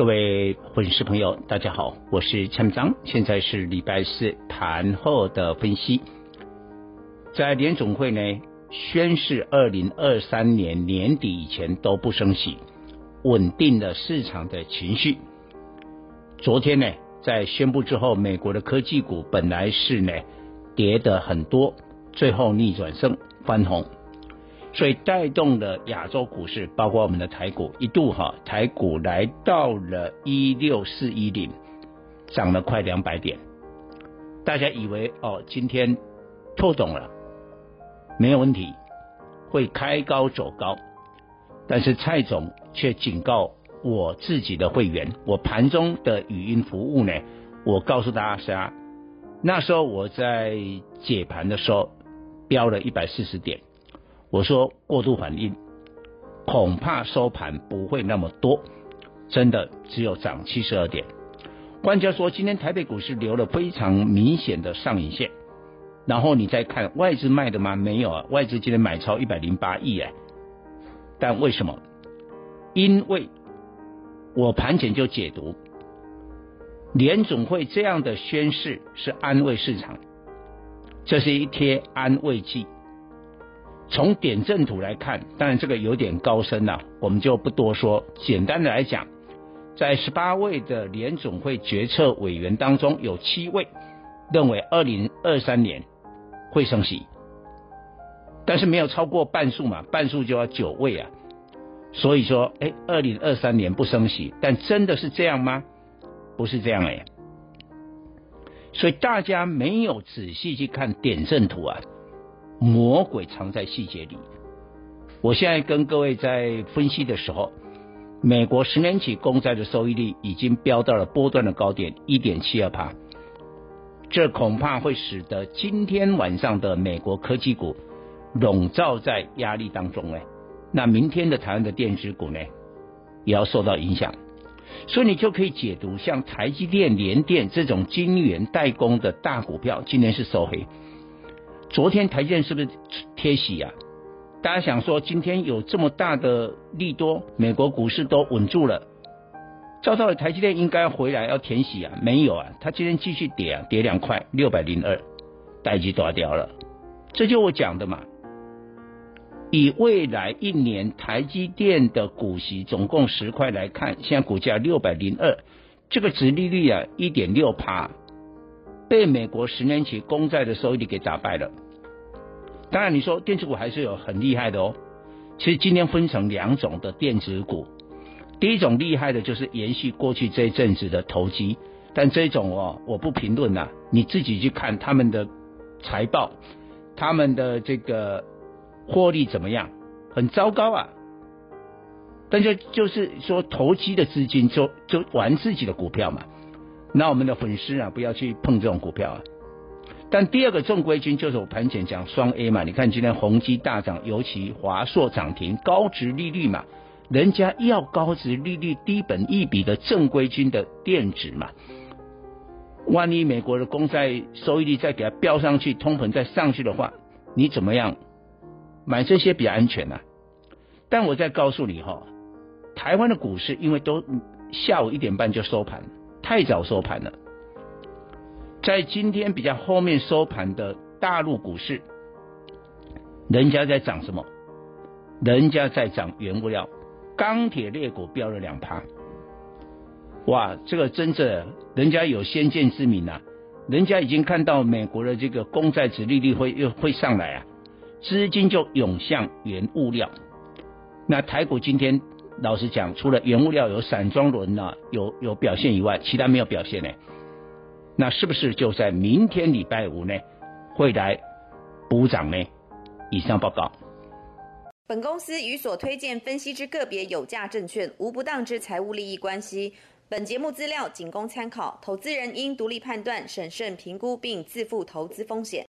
各位粉丝朋友，大家好，我是蔡明彰，现在是礼拜四盘后的分析。在联总会呢宣示二零二三年年底以前都不升息，稳定了市场的情绪。昨天呢，在宣布之后，美国的科技股本来是呢跌的很多，最后逆转胜翻红。所以带动了亚洲股市，包括我们的台股，一度哈台股来到了一六四一零，涨了快两百点。大家以为哦，今天透懂了，没有问题，会开高走高。但是蔡总却警告我自己的会员，我盘中的语音服务呢，我告诉大家，那时候我在解盘的时候，标了一百四十点。我说过度反应，恐怕收盘不会那么多，真的只有涨七十二点。专家说今天台北股市留了非常明显的上影线，然后你再看外资卖的吗？没有啊，外资今天买超一百零八亿哎。但为什么？因为我盘前就解读，联总会这样的宣示是安慰市场，这是一贴安慰剂。从点阵图来看，当然这个有点高深了，我们就不多说。简单的来讲，在十八位的联总会决策委员当中，有七位认为二零二三年会升息，但是没有超过半数嘛，半数就要九位啊。所以说，哎，二零二三年不升息，但真的是这样吗？不是这样哎。所以大家没有仔细去看点阵图啊。魔鬼藏在细节里。我现在跟各位在分析的时候，美国十年期公债的收益率已经飙到了波段的高点一点七二趴，这恐怕会使得今天晚上的美国科技股笼罩在压力当中哎，那明天的台湾的电子股呢，也要受到影响，所以你就可以解读像台积电、联电这种晶圆代工的大股票，今天是收黑。昨天台积电是不是贴息啊？大家想说今天有这么大的利多，美国股市都稳住了，照道理台积电应该回来要填息啊，没有啊，它今天继续跌啊，跌两块，六百零二，待机断掉了。这就我讲的嘛，以未来一年台积电的股息总共十块来看，现在股价六百零二，这个殖利率啊一点六趴。被美国十年期公债的收益率给打败了。当然，你说电子股还是有很厉害的哦。其实今天分成两种的电子股，第一种厉害的就是延续过去这一阵子的投机，但这种哦，我不评论呐，你自己去看他们的财报，他们的这个获利怎么样？很糟糕啊。但就就是说，投机的资金就就玩自己的股票嘛。那我们的粉丝啊，不要去碰这种股票啊。但第二个正规军就是我盘前讲双 A 嘛，你看今天宏基大涨，尤其华硕涨停，高值利率嘛，人家要高值利率、低本益比的正规军的电子嘛。万一美国的公债收益率再给它飙上去，通膨再上去的话，你怎么样买这些比较安全呢、啊？但我再告诉你哈，台湾的股市因为都下午一点半就收盘。太早收盘了，在今天比较后面收盘的大陆股市，人家在涨什么？人家在涨原物料，钢铁类股飙了两趴。哇，这个真的人家有先见之明啊！人家已经看到美国的这个公债殖利率会又会上来啊，资金就涌向原物料。那台股今天。老实讲，除了原物料有散装轮呢，有有表现以外，其他没有表现呢。那是不是就在明天礼拜五呢，会来补涨呢？以上报告。本公司与所推荐分析之个别有价证券无不当之财务利益关系。本节目资料仅供参考，投资人应独立判断、审慎评估并自负投资风险。